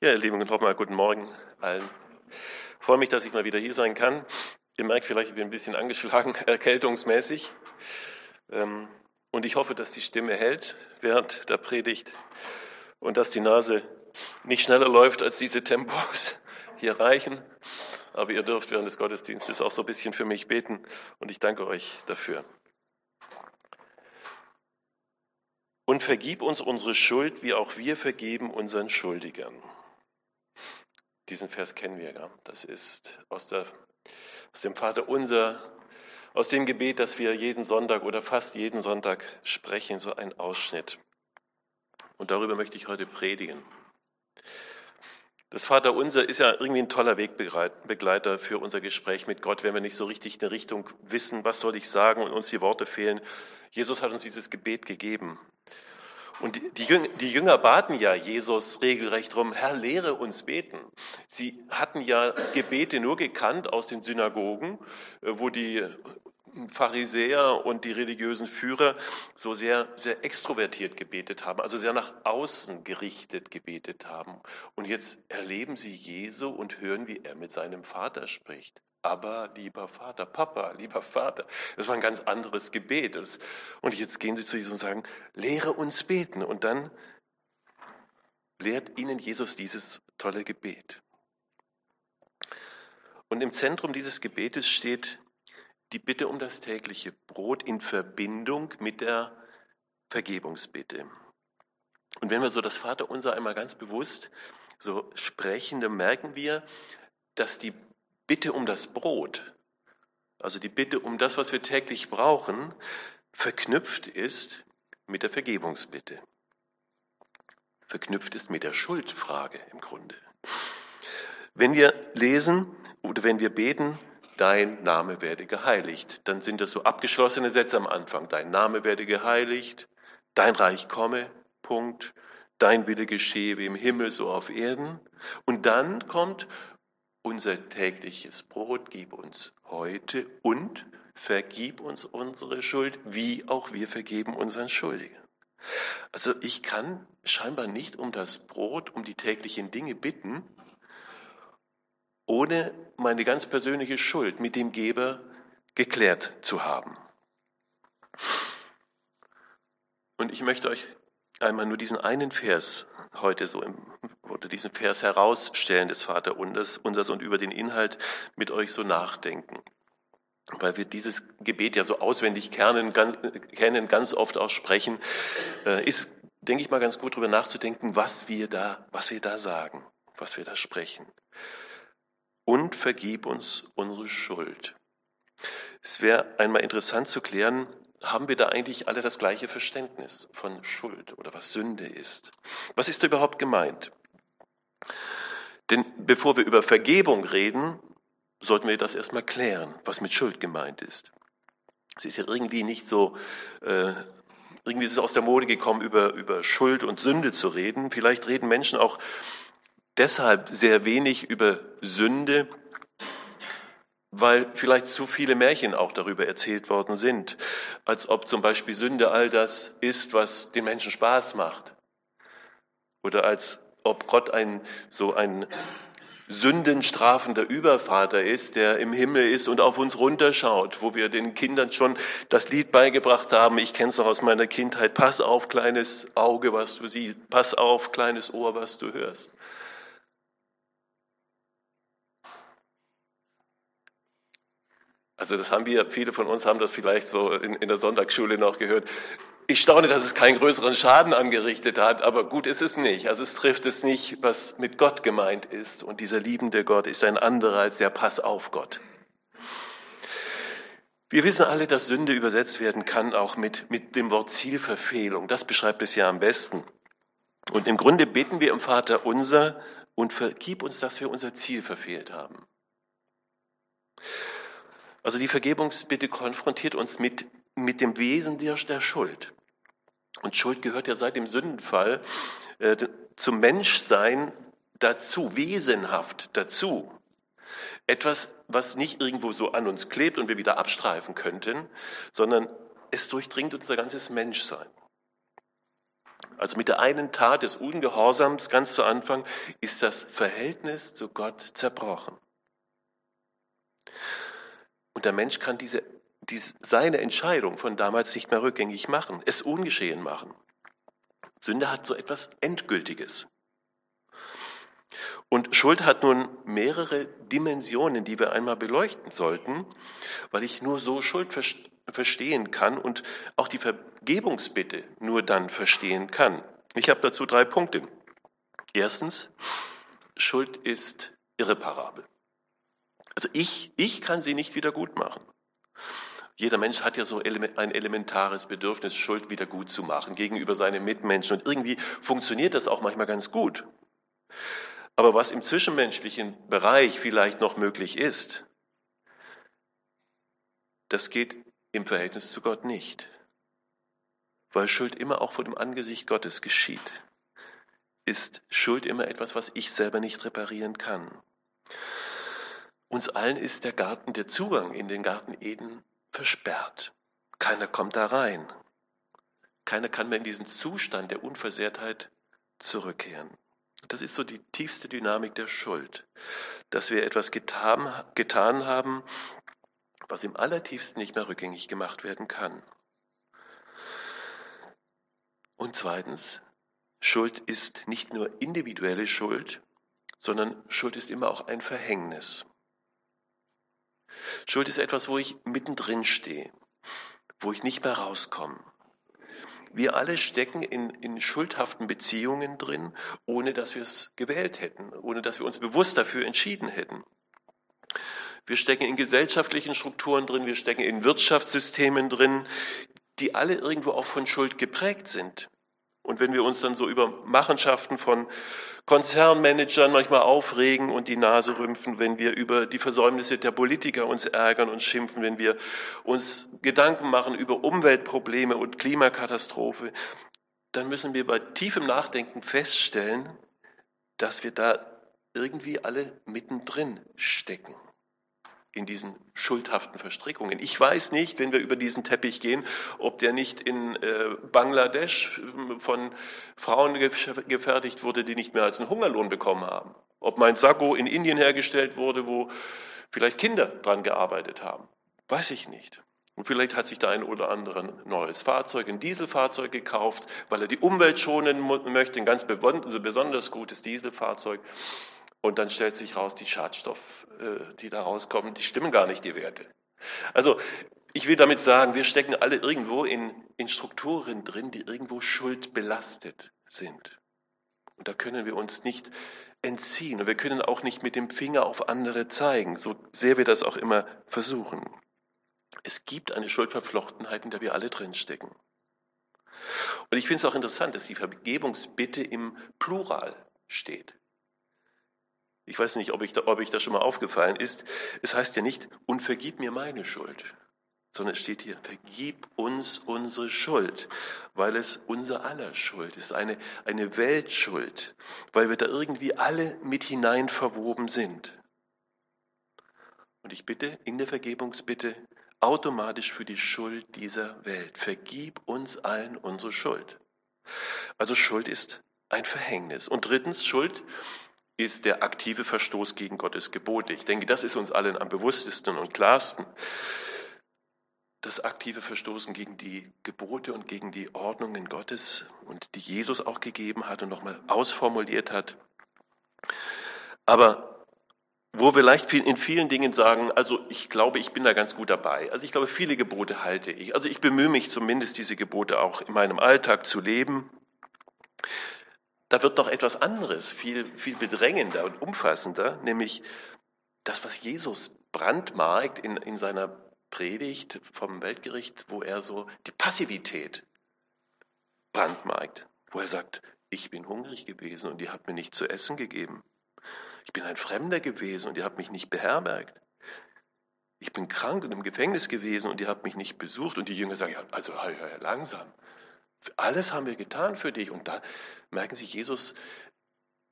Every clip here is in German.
Ja, ihr Lieben, nochmal guten Morgen allen. Ich freue mich, dass ich mal wieder hier sein kann. Ihr merkt vielleicht, ich bin ein bisschen angeschlagen, erkältungsmäßig. Ähm, und ich hoffe, dass die Stimme hält während der Predigt und dass die Nase nicht schneller läuft, als diese Tempos hier reichen. Aber ihr dürft während des Gottesdienstes auch so ein bisschen für mich beten und ich danke euch dafür. Und vergib uns unsere Schuld, wie auch wir vergeben unseren Schuldigern. Diesen Vers kennen wir, ja. Das ist aus, der, aus dem Vater unser, aus dem Gebet, das wir jeden Sonntag oder fast jeden Sonntag sprechen, so ein Ausschnitt. Und darüber möchte ich heute predigen. Das Vater unser ist ja irgendwie ein toller Wegbegleiter für unser Gespräch mit Gott, wenn wir nicht so richtig eine Richtung wissen, was soll ich sagen und uns die Worte fehlen. Jesus hat uns dieses Gebet gegeben. Und die Jünger, die Jünger baten ja Jesus regelrecht drum, Herr, lehre uns beten. Sie hatten ja Gebete nur gekannt aus den Synagogen, äh, wo die Pharisäer und die religiösen Führer so sehr, sehr extrovertiert gebetet haben, also sehr nach außen gerichtet gebetet haben. Und jetzt erleben sie Jesu und hören, wie er mit seinem Vater spricht. Aber lieber Vater, Papa, lieber Vater, das war ein ganz anderes Gebet. Und jetzt gehen sie zu Jesus und sagen, lehre uns beten. Und dann lehrt ihnen Jesus dieses tolle Gebet. Und im Zentrum dieses Gebetes steht die Bitte um das tägliche Brot in Verbindung mit der Vergebungsbitte. Und wenn wir so das Vaterunser einmal ganz bewusst so sprechen, dann merken wir, dass die Bitte um das Brot, also die Bitte um das, was wir täglich brauchen, verknüpft ist mit der Vergebungsbitte. Verknüpft ist mit der Schuldfrage im Grunde. Wenn wir lesen oder wenn wir beten, dein Name werde geheiligt, dann sind das so abgeschlossene Sätze am Anfang. Dein Name werde geheiligt, dein Reich komme, Punkt, dein Wille geschehe wie im Himmel so auf Erden. Und dann kommt unser tägliches Brot gib uns heute und vergib uns unsere Schuld, wie auch wir vergeben unseren Schuldigen. Also ich kann scheinbar nicht um das Brot, um die täglichen Dinge bitten, ohne meine ganz persönliche Schuld mit dem Geber geklärt zu haben. Und ich möchte euch einmal nur diesen einen Vers heute so im, oder diesen Vers herausstellen des Vater unsers und über den Inhalt mit euch so nachdenken. Weil wir dieses Gebet ja so auswendig kennen, ganz, kennen, ganz oft auch sprechen, äh, ist, denke ich mal, ganz gut darüber nachzudenken, was wir da, was wir da sagen, was wir da sprechen. Und vergib uns unsere Schuld. Es wäre einmal interessant zu klären, haben wir da eigentlich alle das gleiche Verständnis von Schuld oder was Sünde ist. Was ist da überhaupt gemeint? Denn bevor wir über Vergebung reden, sollten wir das erstmal klären, was mit Schuld gemeint ist. Es ist ja irgendwie nicht so, äh, irgendwie ist es aus der Mode gekommen, über, über Schuld und Sünde zu reden. Vielleicht reden Menschen auch deshalb sehr wenig über Sünde, weil vielleicht zu viele Märchen auch darüber erzählt worden sind, als ob zum Beispiel Sünde all das ist, was den Menschen Spaß macht. Oder als ob Gott ein so ein sündenstrafender Übervater ist, der im Himmel ist und auf uns runterschaut, wo wir den Kindern schon das Lied beigebracht haben. Ich kenne es auch aus meiner Kindheit. Pass auf, kleines Auge, was du siehst. Pass auf, kleines Ohr, was du hörst. Also das haben wir, viele von uns haben das vielleicht so in, in, der Sonntagsschule noch gehört. Ich staune, dass es keinen größeren Schaden angerichtet hat, aber gut ist es nicht. Also es trifft es nicht, was mit Gott gemeint ist. Und dieser liebende Gott ist ein anderer als der Pass auf Gott. Wir wissen alle, dass Sünde übersetzt werden kann auch mit, mit dem Wort Zielverfehlung. Das beschreibt es ja am besten. Und im Grunde beten wir im Vater unser und vergib uns, dass wir unser Ziel verfehlt haben. Also die Vergebungsbitte konfrontiert uns mit, mit dem Wesen der, der Schuld. Und Schuld gehört ja seit dem Sündenfall äh, zum Menschsein dazu, wesenhaft dazu. Etwas, was nicht irgendwo so an uns klebt und wir wieder abstreifen könnten, sondern es durchdringt unser ganzes Menschsein. Also mit der einen Tat des Ungehorsams ganz zu Anfang ist das Verhältnis zu Gott zerbrochen. Und der Mensch kann diese, diese, seine Entscheidung von damals nicht mehr rückgängig machen, es ungeschehen machen. Sünde hat so etwas Endgültiges. Und Schuld hat nun mehrere Dimensionen, die wir einmal beleuchten sollten, weil ich nur so Schuld verstehen kann und auch die Vergebungsbitte nur dann verstehen kann. Ich habe dazu drei Punkte. Erstens, Schuld ist irreparabel. Also ich, ich kann sie nicht wieder gut machen. Jeder Mensch hat ja so ein elementares Bedürfnis, Schuld wieder gut zu machen gegenüber seinen Mitmenschen. Und irgendwie funktioniert das auch manchmal ganz gut. Aber was im zwischenmenschlichen Bereich vielleicht noch möglich ist, das geht im Verhältnis zu Gott nicht. Weil Schuld immer auch vor dem Angesicht Gottes geschieht. Ist Schuld immer etwas, was ich selber nicht reparieren kann. Uns allen ist der Garten, der Zugang in den Garten Eden versperrt. Keiner kommt da rein. Keiner kann mehr in diesen Zustand der Unversehrtheit zurückkehren. Das ist so die tiefste Dynamik der Schuld, dass wir etwas getan, getan haben, was im allertiefsten nicht mehr rückgängig gemacht werden kann. Und zweitens, Schuld ist nicht nur individuelle Schuld, sondern Schuld ist immer auch ein Verhängnis. Schuld ist etwas, wo ich mittendrin stehe, wo ich nicht mehr rauskomme, wir alle stecken in, in schuldhaften Beziehungen drin, ohne dass wir es gewählt hätten, ohne dass wir uns bewusst dafür entschieden hätten. Wir stecken in gesellschaftlichen Strukturen drin, wir stecken in Wirtschaftssystemen drin, die alle irgendwo auch von Schuld geprägt sind. Und wenn wir uns dann so über Machenschaften von Konzernmanagern manchmal aufregen und die Nase rümpfen, wenn wir über die Versäumnisse der Politiker uns ärgern und schimpfen, wenn wir uns Gedanken machen über Umweltprobleme und Klimakatastrophe, dann müssen wir bei tiefem Nachdenken feststellen, dass wir da irgendwie alle mittendrin stecken in diesen schuldhaften Verstrickungen. Ich weiß nicht, wenn wir über diesen Teppich gehen, ob der nicht in äh, Bangladesch äh, von Frauen gefertigt wurde, die nicht mehr als einen Hungerlohn bekommen haben. Ob mein Sakko in Indien hergestellt wurde, wo vielleicht Kinder dran gearbeitet haben. Weiß ich nicht. Und vielleicht hat sich da ein oder andere ein neues Fahrzeug, ein Dieselfahrzeug gekauft, weil er die Umwelt schonen möchte, ein ganz besonders gutes Dieselfahrzeug. Und dann stellt sich raus, die Schadstoffe, äh, die da rauskommen, die stimmen gar nicht, die Werte. Also ich will damit sagen, wir stecken alle irgendwo in, in Strukturen drin, die irgendwo schuldbelastet sind. Und da können wir uns nicht entziehen. Und wir können auch nicht mit dem Finger auf andere zeigen, so sehr wir das auch immer versuchen. Es gibt eine Schuldverflochtenheit, in der wir alle drinstecken. Und ich finde es auch interessant, dass die Vergebungsbitte im Plural steht. Ich weiß nicht, ob, ich da, ob ich das schon mal aufgefallen ist. Es heißt ja nicht, und vergib mir meine Schuld, sondern es steht hier, vergib uns unsere Schuld, weil es unser aller Schuld ist, eine, eine Weltschuld, weil wir da irgendwie alle mit hinein verwoben sind. Und ich bitte in der Vergebungsbitte automatisch für die Schuld dieser Welt. Vergib uns allen unsere Schuld. Also Schuld ist ein Verhängnis. Und drittens, Schuld ist der aktive Verstoß gegen Gottes Gebote. Ich denke, das ist uns allen am bewusstesten und klarsten. Das aktive Verstoßen gegen die Gebote und gegen die Ordnungen Gottes und die Jesus auch gegeben hat und nochmal ausformuliert hat. Aber wo wir leicht in vielen Dingen sagen, also ich glaube, ich bin da ganz gut dabei. Also ich glaube, viele Gebote halte ich. Also ich bemühe mich zumindest, diese Gebote auch in meinem Alltag zu leben da wird noch etwas anderes, viel, viel bedrängender und umfassender, nämlich das, was Jesus brandmarkt in, in seiner Predigt vom Weltgericht, wo er so die Passivität brandmarkt, wo er sagt, ich bin hungrig gewesen und ihr habt mir nicht zu essen gegeben. Ich bin ein Fremder gewesen und ihr habt mich nicht beherbergt. Ich bin krank und im Gefängnis gewesen und ihr habt mich nicht besucht. Und die Jünger sagen, ja, also langsam. Alles haben wir getan für dich. Und da merken Sie, Jesus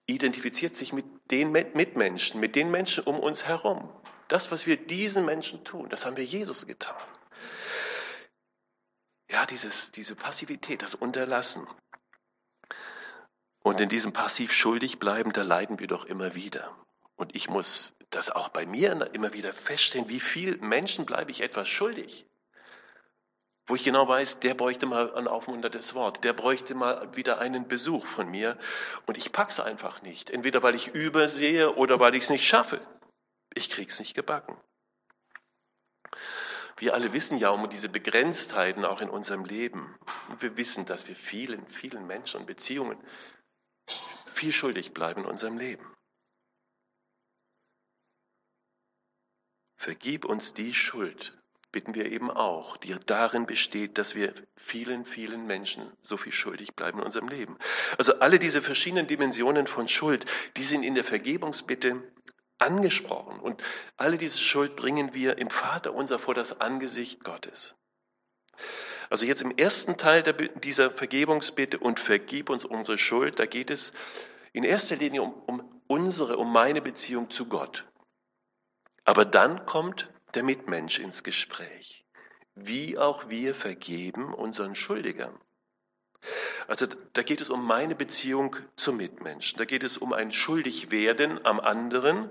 identifiziert sich mit den Mitmenschen, mit den Menschen um uns herum. Das, was wir diesen Menschen tun, das haben wir Jesus getan. Ja, dieses, diese Passivität, das Unterlassen. Und in diesem passiv schuldig bleiben, da leiden wir doch immer wieder. Und ich muss das auch bei mir immer wieder feststellen, wie viel Menschen bleibe ich etwas schuldig. Wo ich genau weiß, der bräuchte mal ein aufmunterndes Wort, der bräuchte mal wieder einen Besuch von mir. Und ich pack's einfach nicht. Entweder weil ich übersehe oder weil ich es nicht schaffe. Ich krieg's nicht gebacken. Wir alle wissen ja um diese Begrenztheiten auch in unserem Leben. Und wir wissen, dass wir vielen, vielen Menschen und Beziehungen viel schuldig bleiben in unserem Leben. Vergib uns die Schuld, bitten wir eben auch, die darin besteht, dass wir vielen, vielen Menschen so viel schuldig bleiben in unserem Leben. Also alle diese verschiedenen Dimensionen von Schuld, die sind in der Vergebungsbitte angesprochen. Und alle diese Schuld bringen wir im Vater unser vor das Angesicht Gottes. Also jetzt im ersten Teil dieser Vergebungsbitte und vergib uns unsere Schuld, da geht es in erster Linie um, um unsere, um meine Beziehung zu Gott. Aber dann kommt der Mitmensch ins Gespräch. Wie auch wir vergeben unseren Schuldigern. Also da geht es um meine Beziehung zum Mitmenschen. Da geht es um ein Schuldigwerden am anderen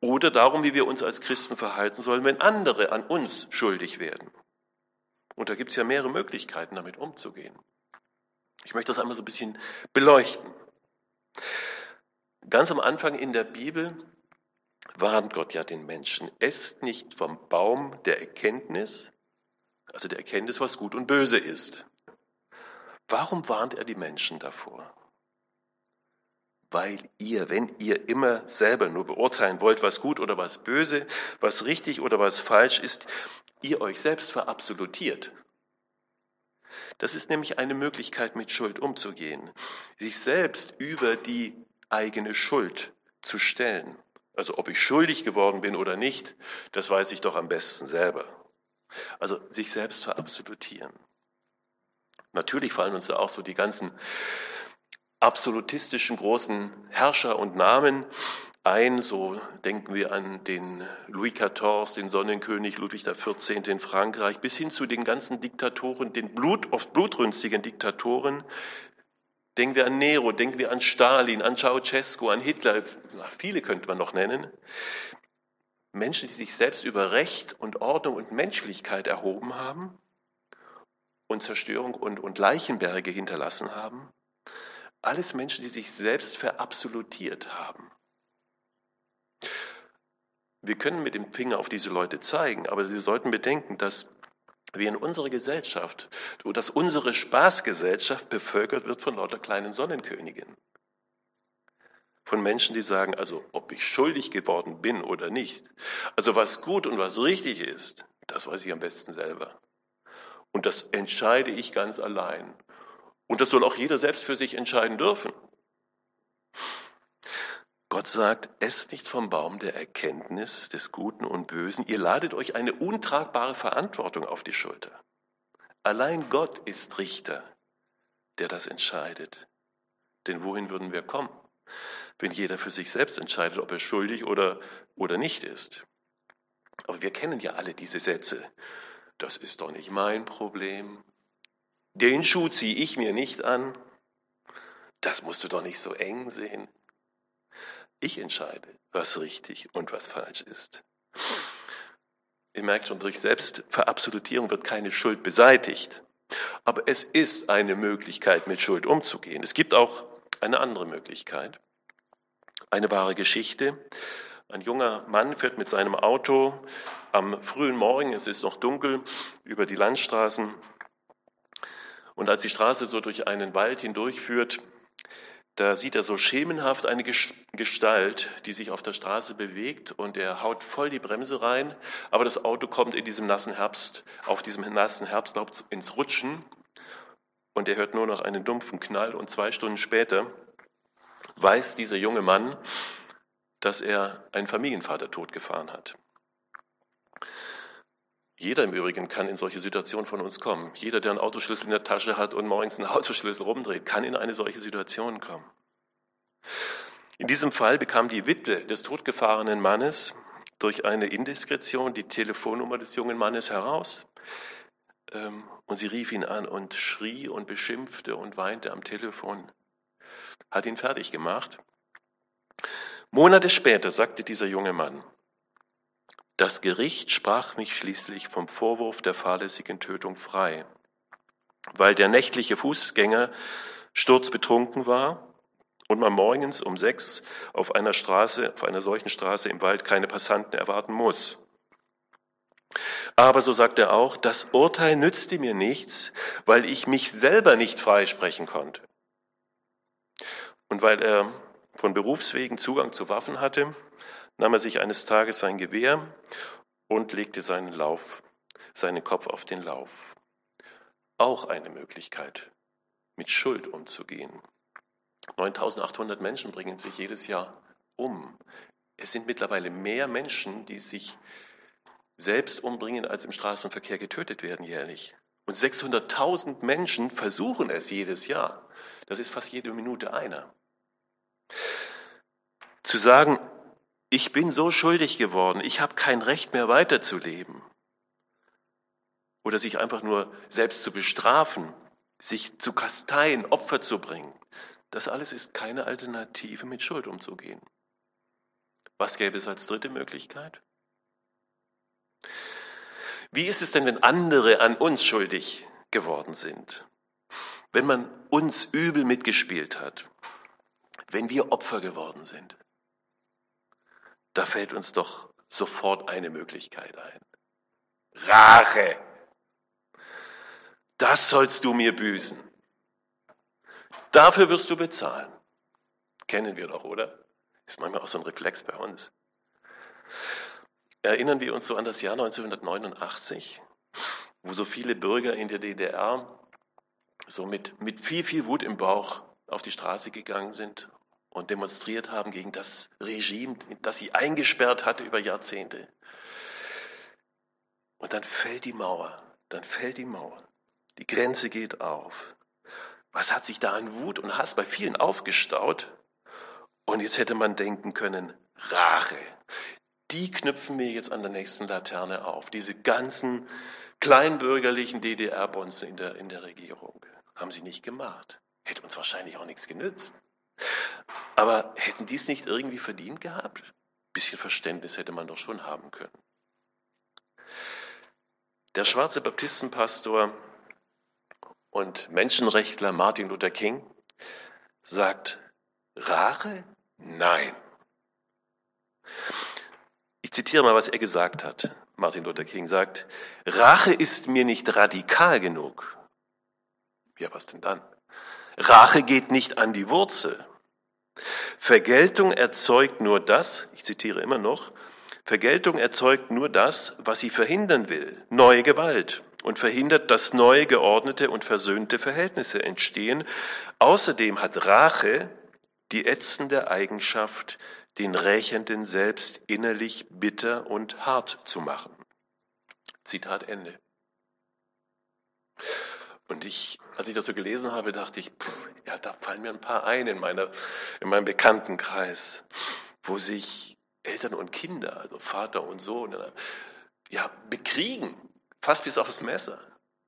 oder darum, wie wir uns als Christen verhalten sollen, wenn andere an uns schuldig werden. Und da gibt es ja mehrere Möglichkeiten, damit umzugehen. Ich möchte das einmal so ein bisschen beleuchten. Ganz am Anfang in der Bibel warnt Gott ja den Menschen, esst nicht vom Baum der Erkenntnis, also der Erkenntnis, was gut und böse ist. Warum warnt er die Menschen davor? Weil ihr, wenn ihr immer selber nur beurteilen wollt, was gut oder was böse, was richtig oder was falsch ist, ihr euch selbst verabsolutiert. Das ist nämlich eine Möglichkeit, mit Schuld umzugehen, sich selbst über die eigene Schuld zu stellen. Also ob ich schuldig geworden bin oder nicht, das weiß ich doch am besten selber. Also sich selbst verabsolutieren. Natürlich fallen uns da auch so die ganzen absolutistischen großen Herrscher und Namen ein. So denken wir an den Louis XIV, den Sonnenkönig Ludwig XIV. in Frankreich, bis hin zu den ganzen Diktatoren, den Blut, oft blutrünstigen Diktatoren. Denken wir an Nero, denken wir an Stalin, an Ceausescu, an Hitler, viele könnte man noch nennen. Menschen, die sich selbst über Recht und Ordnung und Menschlichkeit erhoben haben und Zerstörung und, und Leichenberge hinterlassen haben. Alles Menschen, die sich selbst verabsolutiert haben. Wir können mit dem Finger auf diese Leute zeigen, aber Sie sollten bedenken, dass in unserer Gesellschaft, dass unsere Spaßgesellschaft bevölkert wird von lauter kleinen Sonnenkönigen. Von Menschen, die sagen, also ob ich schuldig geworden bin oder nicht. Also was gut und was richtig ist, das weiß ich am besten selber. Und das entscheide ich ganz allein. Und das soll auch jeder selbst für sich entscheiden dürfen. Gott sagt, esst nicht vom Baum der Erkenntnis des Guten und Bösen. Ihr ladet euch eine untragbare Verantwortung auf die Schulter. Allein Gott ist Richter, der das entscheidet. Denn wohin würden wir kommen, wenn jeder für sich selbst entscheidet, ob er schuldig oder, oder nicht ist? Aber wir kennen ja alle diese Sätze das ist doch nicht mein Problem. Den Schuh ziehe ich mir nicht an. Das musst du doch nicht so eng sehen. Ich entscheide, was richtig und was falsch ist. Ihr merkt schon, durch Selbstverabsolutierung wird keine Schuld beseitigt. Aber es ist eine Möglichkeit, mit Schuld umzugehen. Es gibt auch eine andere Möglichkeit. Eine wahre Geschichte ein junger Mann fährt mit seinem Auto am frühen Morgen, es ist noch dunkel, über die Landstraßen. Und als die Straße so durch einen Wald hindurchführt, da sieht er so schemenhaft eine Gestalt, die sich auf der Straße bewegt und er haut voll die Bremse rein, aber das Auto kommt in diesem nassen Herbst, auf diesem nassen Herbstlaub ins Rutschen. Und er hört nur noch einen dumpfen Knall. Und zwei Stunden später weiß dieser junge Mann, dass er einen Familienvater totgefahren hat. Jeder im Übrigen kann in solche Situationen von uns kommen. Jeder, der einen Autoschlüssel in der Tasche hat und morgens einen Autoschlüssel rumdreht, kann in eine solche Situation kommen. In diesem Fall bekam die Witwe des totgefahrenen Mannes durch eine Indiskretion die Telefonnummer des jungen Mannes heraus. Ähm, und sie rief ihn an und schrie und beschimpfte und weinte am Telefon. hat ihn fertig gemacht. Monate später sagte dieser junge Mann, das Gericht sprach mich schließlich vom Vorwurf der fahrlässigen Tötung frei, weil der nächtliche Fußgänger sturzbetrunken war und man morgens um sechs auf einer Straße, auf einer solchen Straße im Wald keine Passanten erwarten muss. Aber so sagt er auch, das Urteil nützte mir nichts, weil ich mich selber nicht freisprechen konnte. Und weil er von Berufswegen Zugang zu Waffen hatte, nahm er sich eines Tages sein Gewehr und legte seinen Lauf, seinen Kopf auf den Lauf. Auch eine Möglichkeit, mit Schuld umzugehen. 9800 Menschen bringen sich jedes Jahr um. Es sind mittlerweile mehr Menschen, die sich selbst umbringen, als im Straßenverkehr getötet werden jährlich. Und 600.000 Menschen versuchen es jedes Jahr. Das ist fast jede Minute einer. Zu sagen, ich bin so schuldig geworden, ich habe kein Recht mehr weiterzuleben. Oder sich einfach nur selbst zu bestrafen, sich zu kasteien, Opfer zu bringen. Das alles ist keine Alternative, mit Schuld umzugehen. Was gäbe es als dritte Möglichkeit? Wie ist es denn, wenn andere an uns schuldig geworden sind? Wenn man uns übel mitgespielt hat? Wenn wir Opfer geworden sind? Da fällt uns doch sofort eine Möglichkeit ein. Rache. Das sollst du mir büßen. Dafür wirst du bezahlen. Kennen wir doch, oder? Ist manchmal auch so ein Reflex bei uns. Erinnern wir uns so an das Jahr 1989, wo so viele Bürger in der DDR so mit, mit viel, viel Wut im Bauch auf die Straße gegangen sind und demonstriert haben gegen das Regime, das sie eingesperrt hatte über Jahrzehnte. Und dann fällt die Mauer, dann fällt die Mauer. Die Grenze geht auf. Was hat sich da an Wut und Hass bei vielen aufgestaut? Und jetzt hätte man denken können, Rache die knüpfen wir jetzt an der nächsten Laterne auf. Diese ganzen kleinbürgerlichen DDR-Bonzen in der, in der Regierung haben sie nicht gemacht. Hätte uns wahrscheinlich auch nichts genützt. Aber hätten die es nicht irgendwie verdient gehabt? Ein bisschen Verständnis hätte man doch schon haben können. Der schwarze Baptistenpastor und Menschenrechtler Martin Luther King sagt, Rache? Nein. Ich zitiere mal, was er gesagt hat. Martin Luther King sagt, Rache ist mir nicht radikal genug. Ja, was denn dann? Rache geht nicht an die Wurzel. Vergeltung erzeugt nur das, ich zitiere immer noch, Vergeltung erzeugt nur das, was sie verhindern will, neue Gewalt und verhindert, dass neue geordnete und versöhnte Verhältnisse entstehen. Außerdem hat Rache die ätzende Eigenschaft, den Rächenden selbst innerlich bitter und hart zu machen. Zitat Ende. Und ich, als ich das so gelesen habe, dachte ich, pff, ja, da fallen mir ein paar ein in, meiner, in meinem Bekanntenkreis, wo sich Eltern und Kinder, also Vater und Sohn, ja, bekriegen, fast bis aufs Messer,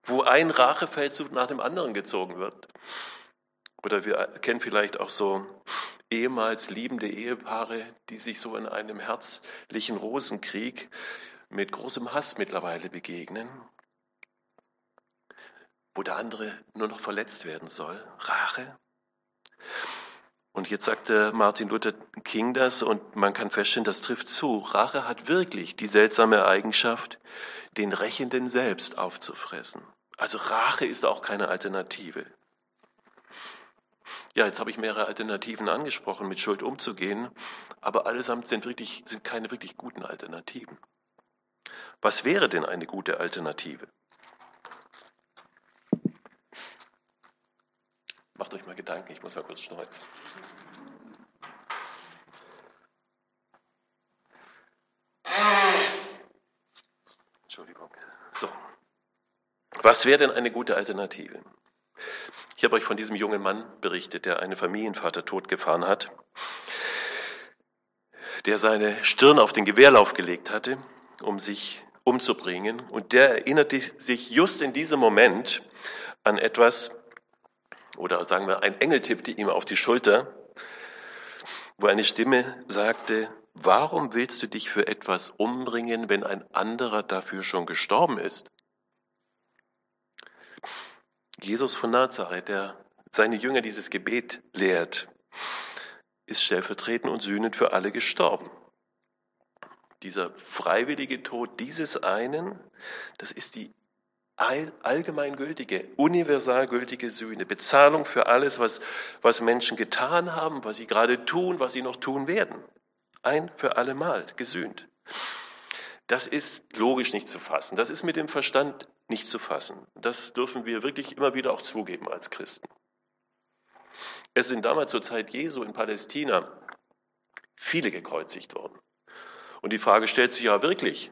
wo ein Rachefeldzug nach dem anderen gezogen wird. Oder wir kennen vielleicht auch so ehemals liebende Ehepaare, die sich so in einem herzlichen Rosenkrieg mit großem Hass mittlerweile begegnen, wo der andere nur noch verletzt werden soll. Rache. Und jetzt sagte Martin Luther King das und man kann feststellen, das trifft zu. Rache hat wirklich die seltsame Eigenschaft, den Rächenden selbst aufzufressen. Also Rache ist auch keine Alternative. Ja, jetzt habe ich mehrere Alternativen angesprochen, mit Schuld umzugehen, aber allesamt sind, wirklich, sind keine wirklich guten Alternativen. Was wäre denn eine gute Alternative? Macht euch mal Gedanken, ich muss mal kurz schneuzen. Entschuldigung. So. Was wäre denn eine gute Alternative? Ich habe euch von diesem jungen Mann berichtet, der einen Familienvater totgefahren hat, der seine Stirn auf den Gewehrlauf gelegt hatte, um sich umzubringen. Und der erinnerte sich just in diesem Moment an etwas, oder sagen wir, ein Engel tippte ihm auf die Schulter, wo eine Stimme sagte, warum willst du dich für etwas umbringen, wenn ein anderer dafür schon gestorben ist? Jesus von Nazareth, der seine Jünger dieses Gebet lehrt, ist stellvertretend und sühnend für alle gestorben. Dieser freiwillige Tod dieses einen, das ist die allgemeingültige, universalgültige Sühne, Bezahlung für alles, was, was Menschen getan haben, was sie gerade tun, was sie noch tun werden. Ein für allemal gesühnt. Das ist logisch nicht zu fassen. Das ist mit dem Verstand nicht zu fassen. Das dürfen wir wirklich immer wieder auch zugeben als Christen. Es sind damals zur Zeit Jesu in Palästina viele gekreuzigt worden. Und die Frage stellt sich ja wirklich,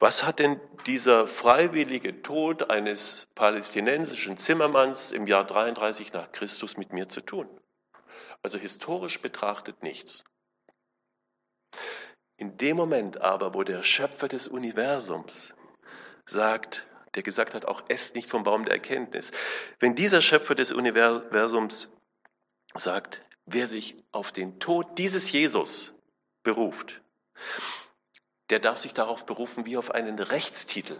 was hat denn dieser freiwillige Tod eines palästinensischen Zimmermanns im Jahr 33 nach Christus mit mir zu tun? Also historisch betrachtet nichts. In dem Moment aber, wo der Schöpfer des Universums sagt, der gesagt hat, auch esst nicht vom Baum der Erkenntnis, wenn dieser Schöpfer des Universums sagt, wer sich auf den Tod dieses Jesus beruft, der darf sich darauf berufen wie auf einen Rechtstitel.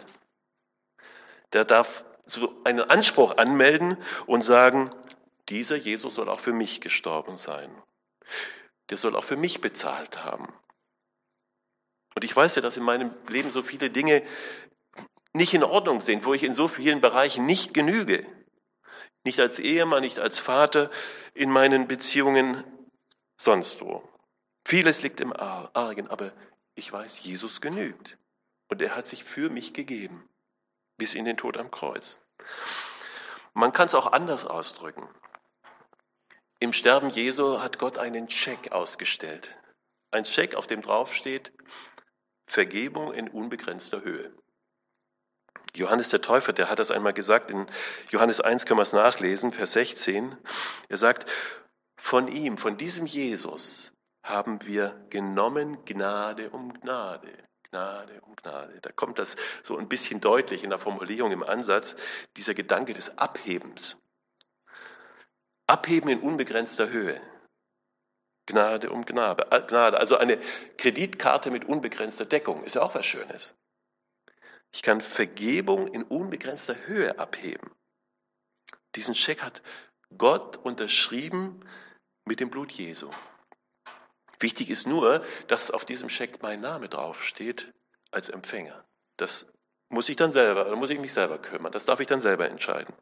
Der darf so einen Anspruch anmelden und sagen, dieser Jesus soll auch für mich gestorben sein. Der soll auch für mich bezahlt haben. Und ich weiß ja, dass in meinem Leben so viele Dinge nicht in Ordnung sind, wo ich in so vielen Bereichen nicht genüge. Nicht als Ehemann, nicht als Vater, in meinen Beziehungen sonst wo. Vieles liegt im Argen, aber ich weiß, Jesus genügt. Und er hat sich für mich gegeben, bis in den Tod am Kreuz. Man kann es auch anders ausdrücken. Im Sterben Jesu hat Gott einen Scheck ausgestellt. Ein Scheck, auf dem drauf steht, Vergebung in unbegrenzter Höhe. Johannes der Täufer, der hat das einmal gesagt, in Johannes 1 können wir es nachlesen, Vers 16. Er sagt, von ihm, von diesem Jesus haben wir genommen Gnade um Gnade. Gnade um Gnade. Da kommt das so ein bisschen deutlich in der Formulierung im Ansatz, dieser Gedanke des Abhebens. Abheben in unbegrenzter Höhe. Gnade um Gnade. Gnade. Also eine Kreditkarte mit unbegrenzter Deckung ist ja auch was Schönes. Ich kann Vergebung in unbegrenzter Höhe abheben. Diesen Scheck hat Gott unterschrieben mit dem Blut Jesu. Wichtig ist nur, dass auf diesem Scheck mein Name draufsteht als Empfänger. Das muss ich dann selber, da muss ich mich selber kümmern. Das darf ich dann selber entscheiden.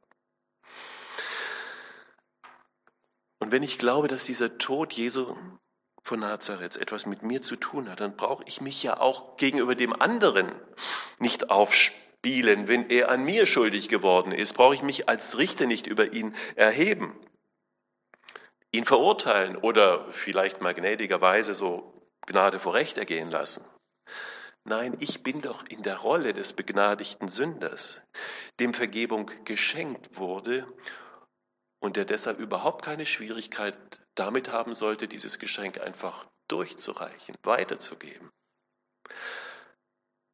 Und wenn ich glaube, dass dieser Tod Jesu von Nazareth etwas mit mir zu tun hat, dann brauche ich mich ja auch gegenüber dem anderen nicht aufspielen. Wenn er an mir schuldig geworden ist, brauche ich mich als Richter nicht über ihn erheben ihn verurteilen oder vielleicht mal gnädigerweise so Gnade vor Recht ergehen lassen. Nein, ich bin doch in der Rolle des begnadigten Sünders, dem Vergebung geschenkt wurde und der deshalb überhaupt keine Schwierigkeit damit haben sollte, dieses Geschenk einfach durchzureichen, weiterzugeben.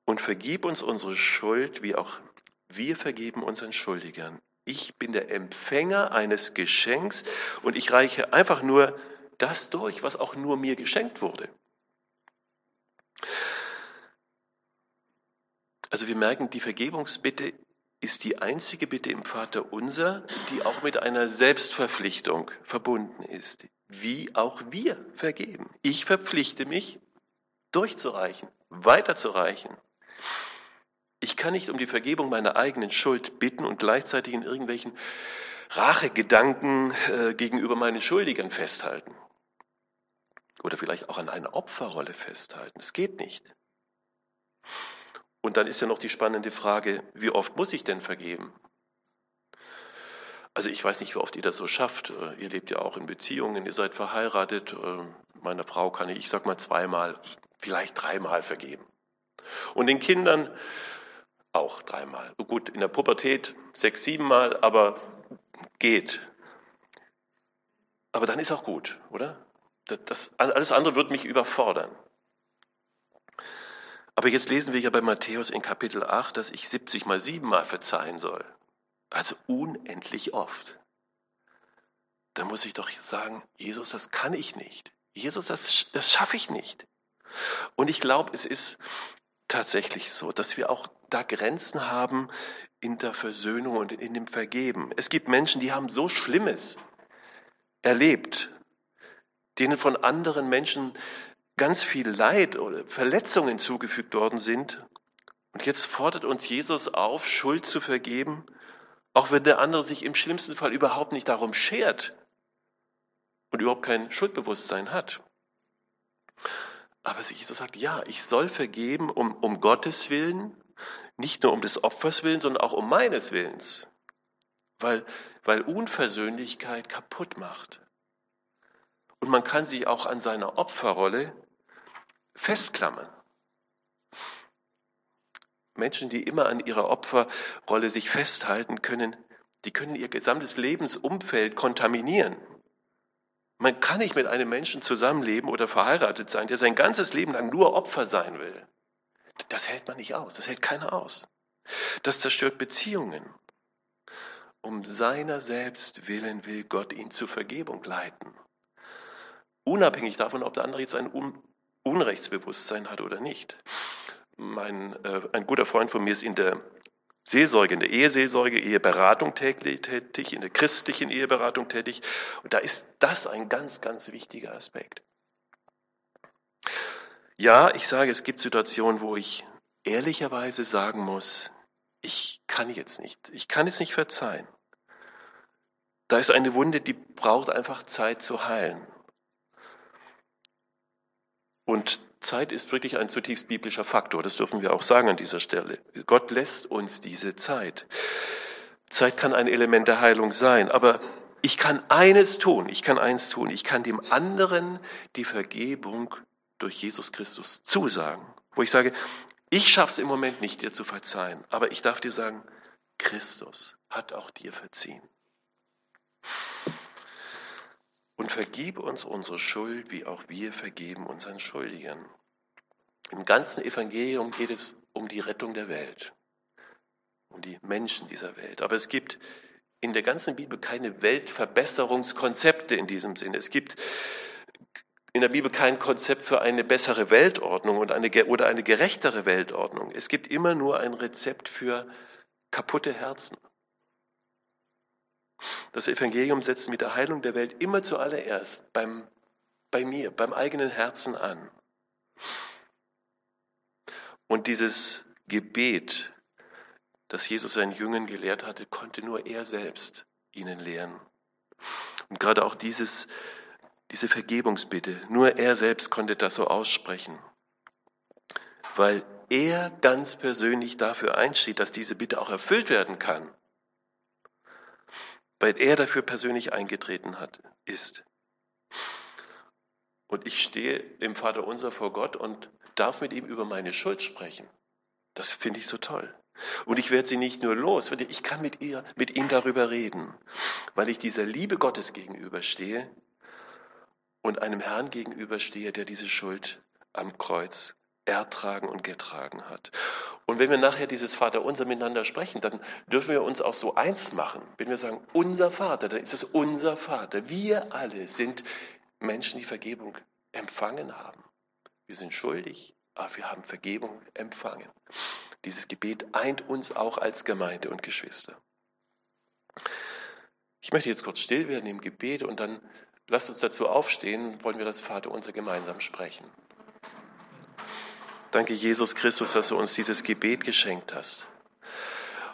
Und vergib uns unsere Schuld, wie auch wir vergeben unseren Schuldigern. Ich bin der Empfänger eines Geschenks und ich reiche einfach nur das durch, was auch nur mir geschenkt wurde. Also wir merken, die Vergebungsbitte ist die einzige Bitte im Vater unser, die auch mit einer Selbstverpflichtung verbunden ist. Wie auch wir vergeben. Ich verpflichte mich, durchzureichen, weiterzureichen. Ich kann nicht um die Vergebung meiner eigenen Schuld bitten und gleichzeitig in irgendwelchen Rachegedanken äh, gegenüber meinen Schuldigern festhalten. Oder vielleicht auch an einer Opferrolle festhalten. Es geht nicht. Und dann ist ja noch die spannende Frage, wie oft muss ich denn vergeben? Also ich weiß nicht, wie oft ihr das so schafft. Äh, ihr lebt ja auch in Beziehungen, ihr seid verheiratet. Äh, meiner Frau kann ich, ich sag mal, zweimal, vielleicht dreimal vergeben. Und den Kindern auch dreimal. Gut, in der Pubertät sechs, siebenmal, aber geht. Aber dann ist auch gut, oder? Das, alles andere wird mich überfordern. Aber jetzt lesen wir ja bei Matthäus in Kapitel 8, dass ich 70 mal 7 mal verzeihen soll. Also unendlich oft. dann muss ich doch sagen, Jesus, das kann ich nicht. Jesus, das, das schaffe ich nicht. Und ich glaube, es ist tatsächlich so, dass wir auch da Grenzen haben in der Versöhnung und in dem Vergeben. Es gibt Menschen, die haben so Schlimmes erlebt, denen von anderen Menschen ganz viel Leid oder Verletzungen zugefügt worden sind. Und jetzt fordert uns Jesus auf, Schuld zu vergeben, auch wenn der andere sich im schlimmsten Fall überhaupt nicht darum schert und überhaupt kein Schuldbewusstsein hat. Aber Jesus sagt, ja, ich soll vergeben um, um Gottes Willen, nicht nur um des Opfers willen, sondern auch um meines Willens. Weil, weil Unversöhnlichkeit kaputt macht. Und man kann sich auch an seiner Opferrolle festklammern. Menschen, die immer an ihrer Opferrolle sich festhalten können, die können ihr gesamtes Lebensumfeld kontaminieren. Man kann nicht mit einem Menschen zusammenleben oder verheiratet sein, der sein ganzes Leben lang nur Opfer sein will. Das hält man nicht aus, das hält keiner aus. Das zerstört Beziehungen. Um seiner selbst willen will Gott ihn zur Vergebung leiten. Unabhängig davon, ob der andere jetzt ein Unrechtsbewusstsein hat oder nicht. Mein, äh, ein guter Freund von mir ist in der Seelsorge, in der Eheseelsorge, Eheberatung tätig, in der christlichen Eheberatung tätig. Und da ist das ein ganz, ganz wichtiger Aspekt. Ja, ich sage, es gibt Situationen, wo ich ehrlicherweise sagen muss, ich kann jetzt nicht, ich kann es nicht verzeihen. Da ist eine Wunde, die braucht einfach Zeit zu heilen. Und Zeit ist wirklich ein zutiefst biblischer Faktor, das dürfen wir auch sagen an dieser Stelle. Gott lässt uns diese Zeit. Zeit kann ein Element der Heilung sein, aber ich kann eines tun, ich kann eins tun, ich kann dem anderen die Vergebung durch Jesus Christus zusagen. Wo ich sage, ich schaffe es im Moment nicht, dir zu verzeihen, aber ich darf dir sagen, Christus hat auch dir verziehen. Und vergib uns unsere Schuld, wie auch wir vergeben unseren Schuldigen. Im ganzen Evangelium geht es um die Rettung der Welt, um die Menschen dieser Welt. Aber es gibt in der ganzen Bibel keine Weltverbesserungskonzepte in diesem Sinne. Es gibt in der Bibel kein Konzept für eine bessere Weltordnung und eine, oder eine gerechtere Weltordnung. Es gibt immer nur ein Rezept für kaputte Herzen. Das Evangelium setzt mit der Heilung der Welt immer zuallererst beim, bei mir, beim eigenen Herzen an. Und dieses Gebet, das Jesus seinen Jüngern gelehrt hatte, konnte nur er selbst ihnen lehren. Und gerade auch dieses, diese Vergebungsbitte, nur er selbst konnte das so aussprechen, weil er ganz persönlich dafür einsteht, dass diese Bitte auch erfüllt werden kann weil er dafür persönlich eingetreten hat, ist. Und ich stehe im Vater unser vor Gott und darf mit ihm über meine Schuld sprechen. Das finde ich so toll. Und ich werde sie nicht nur los, ich kann mit ihr, mit ihm darüber reden, weil ich dieser Liebe Gottes gegenüberstehe und einem Herrn gegenüberstehe, der diese Schuld am Kreuz ertragen und getragen hat. Und wenn wir nachher dieses Vaterunser miteinander sprechen, dann dürfen wir uns auch so eins machen. Wenn wir sagen, unser Vater, dann ist es unser Vater. Wir alle sind Menschen, die Vergebung empfangen haben. Wir sind schuldig, aber wir haben Vergebung empfangen. Dieses Gebet eint uns auch als Gemeinde und Geschwister. Ich möchte jetzt kurz still werden im Gebet und dann lasst uns dazu aufstehen, wollen wir das Vaterunser gemeinsam sprechen. Danke, Jesus Christus, dass du uns dieses Gebet geschenkt hast.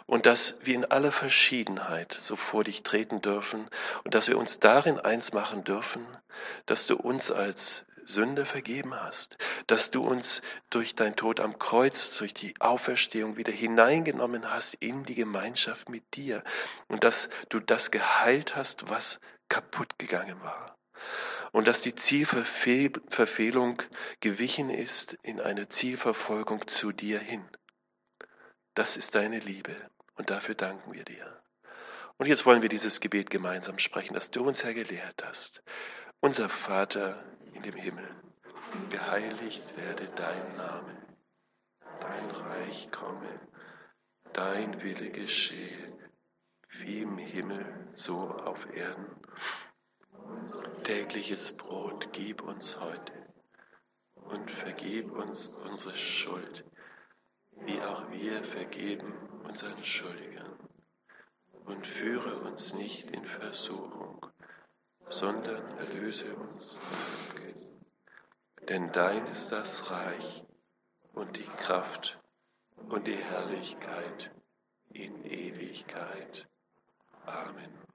Und dass wir in aller Verschiedenheit so vor dich treten dürfen und dass wir uns darin eins machen dürfen, dass du uns als Sünder vergeben hast, dass du uns durch dein Tod am Kreuz, durch die Auferstehung wieder hineingenommen hast in die Gemeinschaft mit dir und dass du das geheilt hast, was kaputt gegangen war und dass die Zielverfehlung gewichen ist in eine Zielverfolgung zu dir hin. Das ist deine Liebe und dafür danken wir dir. Und jetzt wollen wir dieses Gebet gemeinsam sprechen, das du uns, Herr, gelehrt hast. Unser Vater in dem Himmel, geheiligt werde dein Name, dein Reich komme, dein Wille geschehe, wie im Himmel, so auf Erden. Tägliches Brot gib uns heute und vergib uns unsere Schuld, wie auch wir vergeben unseren Schuldigern. Und führe uns nicht in Versuchung, sondern erlöse uns Denn dein ist das Reich und die Kraft und die Herrlichkeit in Ewigkeit. Amen.